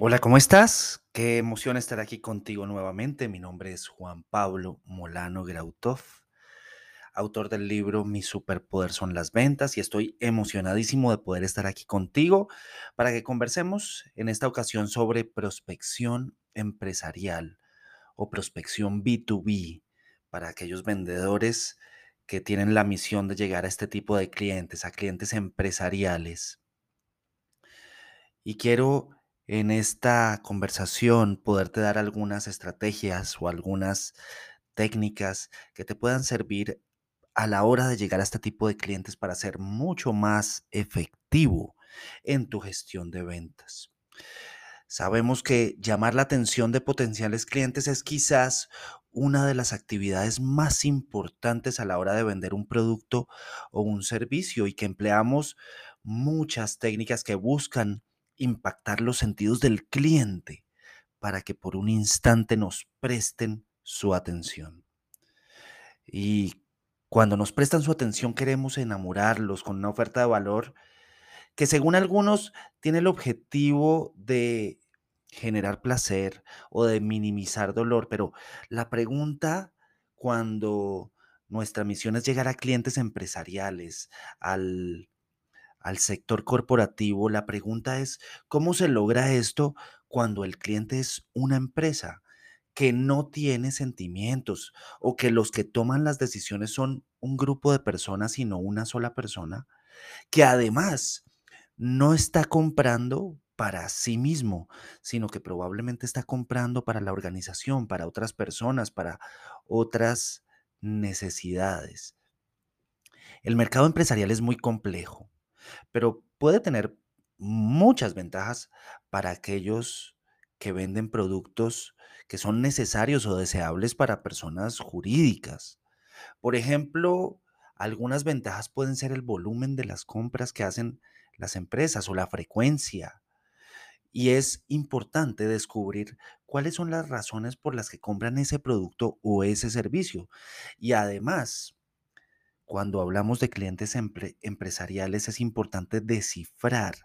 Hola, ¿cómo estás? Qué emoción estar aquí contigo nuevamente. Mi nombre es Juan Pablo Molano Grautov, autor del libro Mi superpoder son las ventas y estoy emocionadísimo de poder estar aquí contigo para que conversemos en esta ocasión sobre prospección empresarial o prospección B2B para aquellos vendedores que tienen la misión de llegar a este tipo de clientes, a clientes empresariales. Y quiero en esta conversación poderte dar algunas estrategias o algunas técnicas que te puedan servir a la hora de llegar a este tipo de clientes para ser mucho más efectivo en tu gestión de ventas. Sabemos que llamar la atención de potenciales clientes es quizás una de las actividades más importantes a la hora de vender un producto o un servicio y que empleamos muchas técnicas que buscan impactar los sentidos del cliente para que por un instante nos presten su atención. Y cuando nos prestan su atención queremos enamorarlos con una oferta de valor que según algunos tiene el objetivo de generar placer o de minimizar dolor, pero la pregunta cuando nuestra misión es llegar a clientes empresariales, al al sector corporativo, la pregunta es, ¿cómo se logra esto cuando el cliente es una empresa que no tiene sentimientos o que los que toman las decisiones son un grupo de personas y no una sola persona? Que además no está comprando para sí mismo, sino que probablemente está comprando para la organización, para otras personas, para otras necesidades. El mercado empresarial es muy complejo pero puede tener muchas ventajas para aquellos que venden productos que son necesarios o deseables para personas jurídicas. Por ejemplo, algunas ventajas pueden ser el volumen de las compras que hacen las empresas o la frecuencia. Y es importante descubrir cuáles son las razones por las que compran ese producto o ese servicio. Y además, cuando hablamos de clientes empresariales es importante descifrar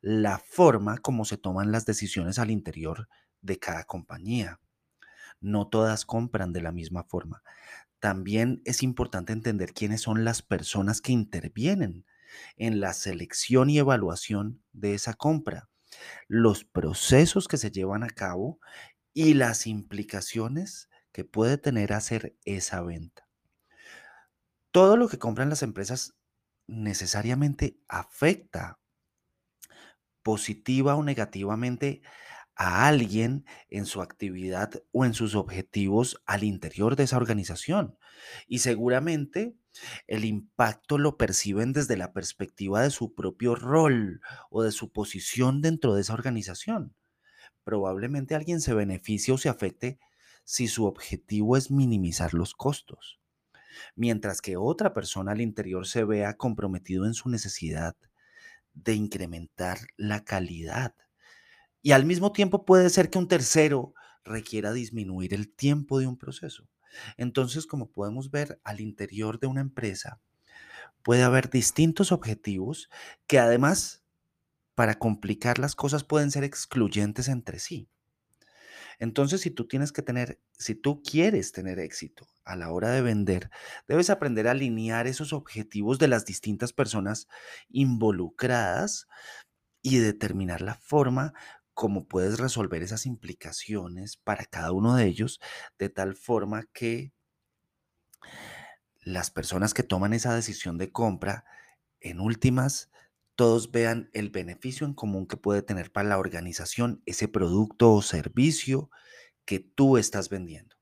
la forma como se toman las decisiones al interior de cada compañía. No todas compran de la misma forma. También es importante entender quiénes son las personas que intervienen en la selección y evaluación de esa compra, los procesos que se llevan a cabo y las implicaciones que puede tener hacer esa venta. Todo lo que compran las empresas necesariamente afecta positiva o negativamente a alguien en su actividad o en sus objetivos al interior de esa organización. Y seguramente el impacto lo perciben desde la perspectiva de su propio rol o de su posición dentro de esa organización. Probablemente alguien se beneficie o se afecte si su objetivo es minimizar los costos mientras que otra persona al interior se vea comprometido en su necesidad de incrementar la calidad. Y al mismo tiempo puede ser que un tercero requiera disminuir el tiempo de un proceso. Entonces, como podemos ver al interior de una empresa, puede haber distintos objetivos que además, para complicar las cosas, pueden ser excluyentes entre sí. Entonces, si tú tienes que tener, si tú quieres tener éxito a la hora de vender, debes aprender a alinear esos objetivos de las distintas personas involucradas y determinar la forma como puedes resolver esas implicaciones para cada uno de ellos de tal forma que las personas que toman esa decisión de compra, en últimas, todos vean el beneficio en común que puede tener para la organización ese producto o servicio que tú estás vendiendo.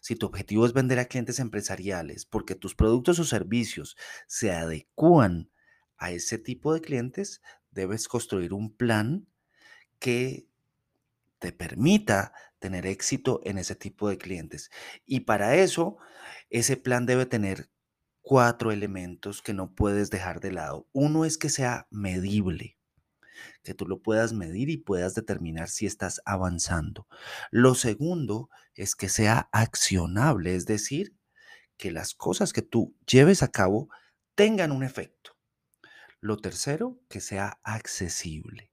Si tu objetivo es vender a clientes empresariales porque tus productos o servicios se adecúan a ese tipo de clientes, debes construir un plan que te permita tener éxito en ese tipo de clientes. Y para eso, ese plan debe tener cuatro elementos que no puedes dejar de lado. Uno es que sea medible, que tú lo puedas medir y puedas determinar si estás avanzando. Lo segundo es que sea accionable, es decir, que las cosas que tú lleves a cabo tengan un efecto. Lo tercero, que sea accesible.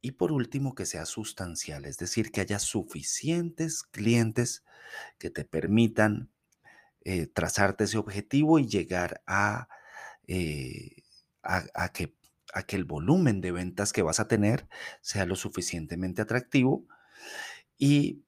Y por último, que sea sustancial, es decir, que haya suficientes clientes que te permitan eh, trazarte ese objetivo y llegar a, eh, a, que, a que el volumen de ventas que vas a tener sea lo suficientemente atractivo. Y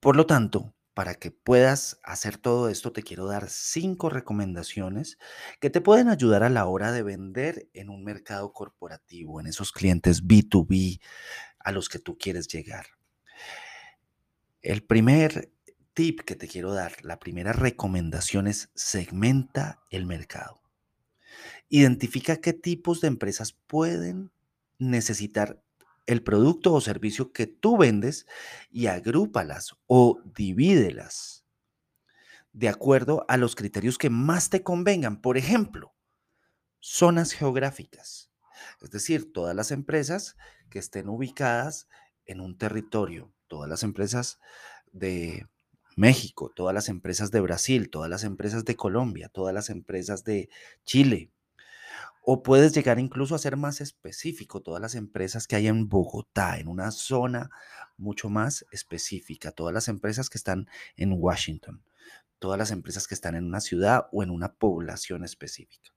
por lo tanto, para que puedas hacer todo esto, te quiero dar cinco recomendaciones que te pueden ayudar a la hora de vender en un mercado corporativo, en esos clientes B2B a los que tú quieres llegar. El primer tip que te quiero dar, la primera recomendación es segmenta el mercado. Identifica qué tipos de empresas pueden necesitar el producto o servicio que tú vendes y agrúpalas o divídelas de acuerdo a los criterios que más te convengan. Por ejemplo, zonas geográficas, es decir, todas las empresas que estén ubicadas en un territorio, todas las empresas de México, todas las empresas de Brasil, todas las empresas de Colombia, todas las empresas de Chile, o puedes llegar incluso a ser más específico, todas las empresas que hay en Bogotá, en una zona mucho más específica, todas las empresas que están en Washington, todas las empresas que están en una ciudad o en una población específica.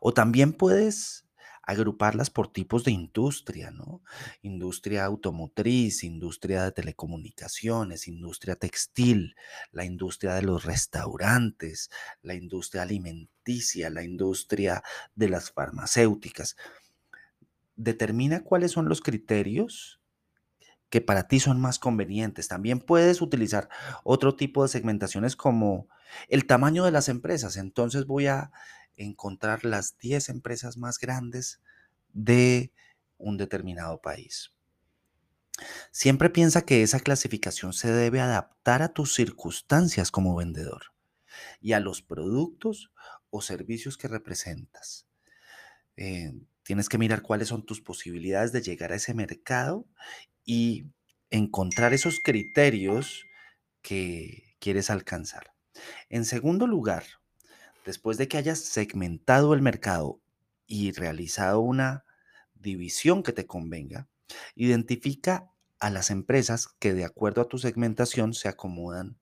O también puedes agruparlas por tipos de industria, ¿no? Industria automotriz, industria de telecomunicaciones, industria textil, la industria de los restaurantes, la industria alimenticia, la industria de las farmacéuticas. Determina cuáles son los criterios que para ti son más convenientes. También puedes utilizar otro tipo de segmentaciones como el tamaño de las empresas. Entonces voy a encontrar las 10 empresas más grandes de un determinado país. Siempre piensa que esa clasificación se debe adaptar a tus circunstancias como vendedor y a los productos o servicios que representas. Eh, tienes que mirar cuáles son tus posibilidades de llegar a ese mercado y encontrar esos criterios que quieres alcanzar. En segundo lugar, después de que hayas segmentado el mercado y realizado una división que te convenga, identifica a las empresas que de acuerdo a tu segmentación se acomodan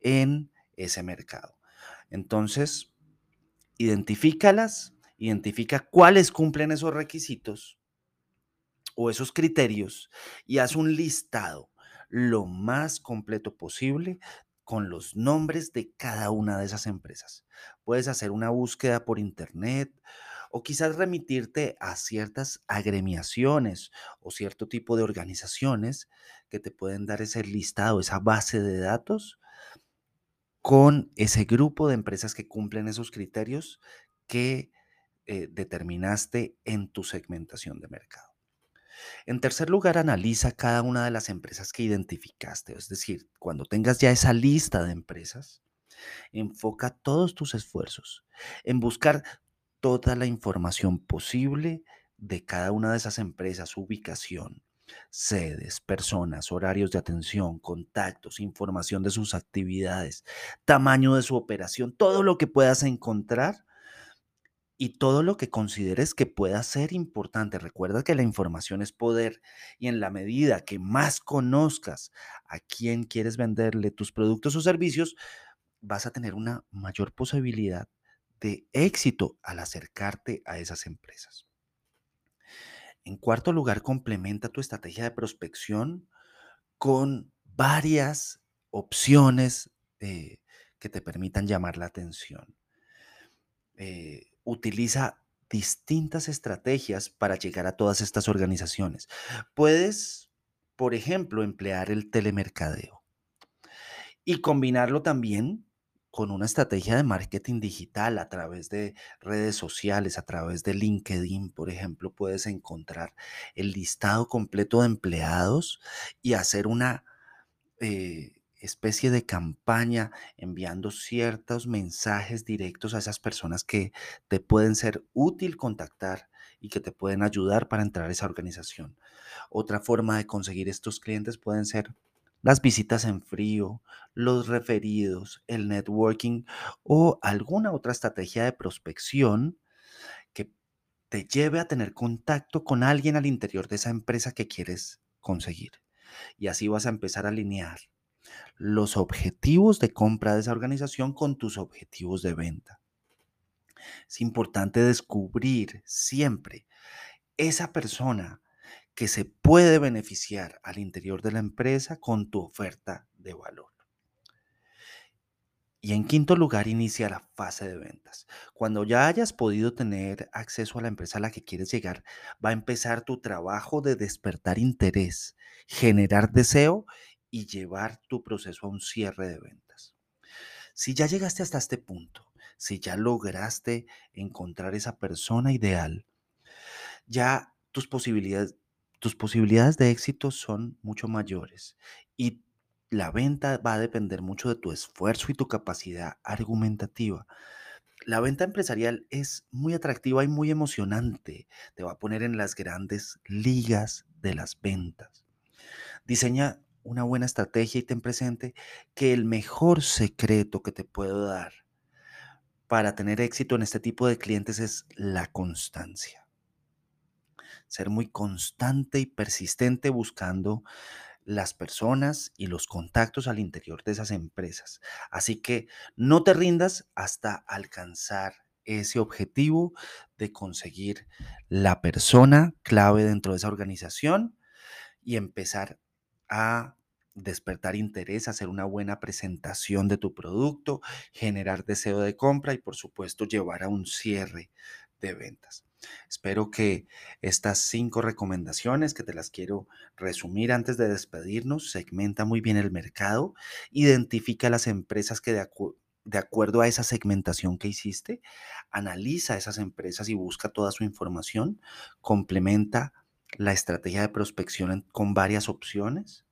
en ese mercado. Entonces, identifícalas, identifica cuáles cumplen esos requisitos o esos criterios y haz un listado lo más completo posible con los nombres de cada una de esas empresas. Puedes hacer una búsqueda por internet o quizás remitirte a ciertas agremiaciones o cierto tipo de organizaciones que te pueden dar ese listado, esa base de datos con ese grupo de empresas que cumplen esos criterios que eh, determinaste en tu segmentación de mercado. En tercer lugar, analiza cada una de las empresas que identificaste. Es decir, cuando tengas ya esa lista de empresas, enfoca todos tus esfuerzos en buscar toda la información posible de cada una de esas empresas, ubicación, sedes, personas, horarios de atención, contactos, información de sus actividades, tamaño de su operación, todo lo que puedas encontrar y todo lo que consideres que pueda ser importante. Recuerda que la información es poder y en la medida que más conozcas a quién quieres venderle tus productos o servicios, vas a tener una mayor posibilidad de éxito al acercarte a esas empresas. En cuarto lugar, complementa tu estrategia de prospección con varias opciones eh, que te permitan llamar la atención. Eh, utiliza distintas estrategias para llegar a todas estas organizaciones. Puedes, por ejemplo, emplear el telemercadeo y combinarlo también con una estrategia de marketing digital a través de redes sociales, a través de LinkedIn, por ejemplo, puedes encontrar el listado completo de empleados y hacer una eh, especie de campaña enviando ciertos mensajes directos a esas personas que te pueden ser útil contactar y que te pueden ayudar para entrar a esa organización. Otra forma de conseguir estos clientes pueden ser las visitas en frío, los referidos, el networking o alguna otra estrategia de prospección que te lleve a tener contacto con alguien al interior de esa empresa que quieres conseguir. Y así vas a empezar a alinear los objetivos de compra de esa organización con tus objetivos de venta. Es importante descubrir siempre esa persona que se puede beneficiar al interior de la empresa con tu oferta de valor. Y en quinto lugar, inicia la fase de ventas. Cuando ya hayas podido tener acceso a la empresa a la que quieres llegar, va a empezar tu trabajo de despertar interés, generar deseo y llevar tu proceso a un cierre de ventas. Si ya llegaste hasta este punto, si ya lograste encontrar esa persona ideal, ya tus posibilidades, tus posibilidades de éxito son mucho mayores y la venta va a depender mucho de tu esfuerzo y tu capacidad argumentativa. La venta empresarial es muy atractiva y muy emocionante. Te va a poner en las grandes ligas de las ventas. Diseña una buena estrategia y ten presente que el mejor secreto que te puedo dar para tener éxito en este tipo de clientes es la constancia. Ser muy constante y persistente buscando las personas y los contactos al interior de esas empresas. Así que no te rindas hasta alcanzar ese objetivo de conseguir la persona clave dentro de esa organización y empezar a despertar interés, hacer una buena presentación de tu producto, generar deseo de compra y por supuesto llevar a un cierre de ventas. Espero que estas cinco recomendaciones que te las quiero resumir antes de despedirnos, segmenta muy bien el mercado, identifica las empresas que de, acuerdo a esa segmentación que hiciste, analiza esas empresas y busca toda su información, complementa la estrategia de prospección con varias opciones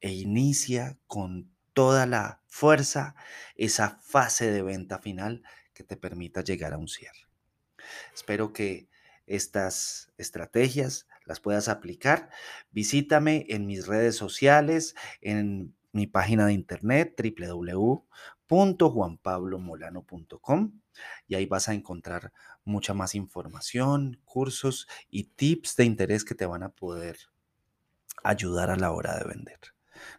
e inicia con toda la fuerza esa fase de venta final que te permita llegar a un cierre. Espero que estas estrategias las puedas aplicar. Visítame en mis redes sociales, en mi página de internet www.juanpablomolano.com y ahí vas a encontrar mucha más información, cursos y tips de interés que te van a poder ayudar a la hora de vender.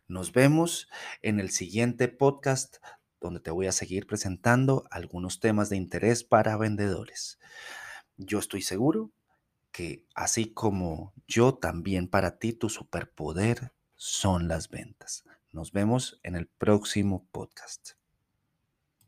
Nos vemos en el siguiente podcast donde te voy a seguir presentando algunos temas de interés para vendedores. Yo estoy seguro que así como yo, también para ti tu superpoder son las ventas. Nos vemos en el próximo podcast.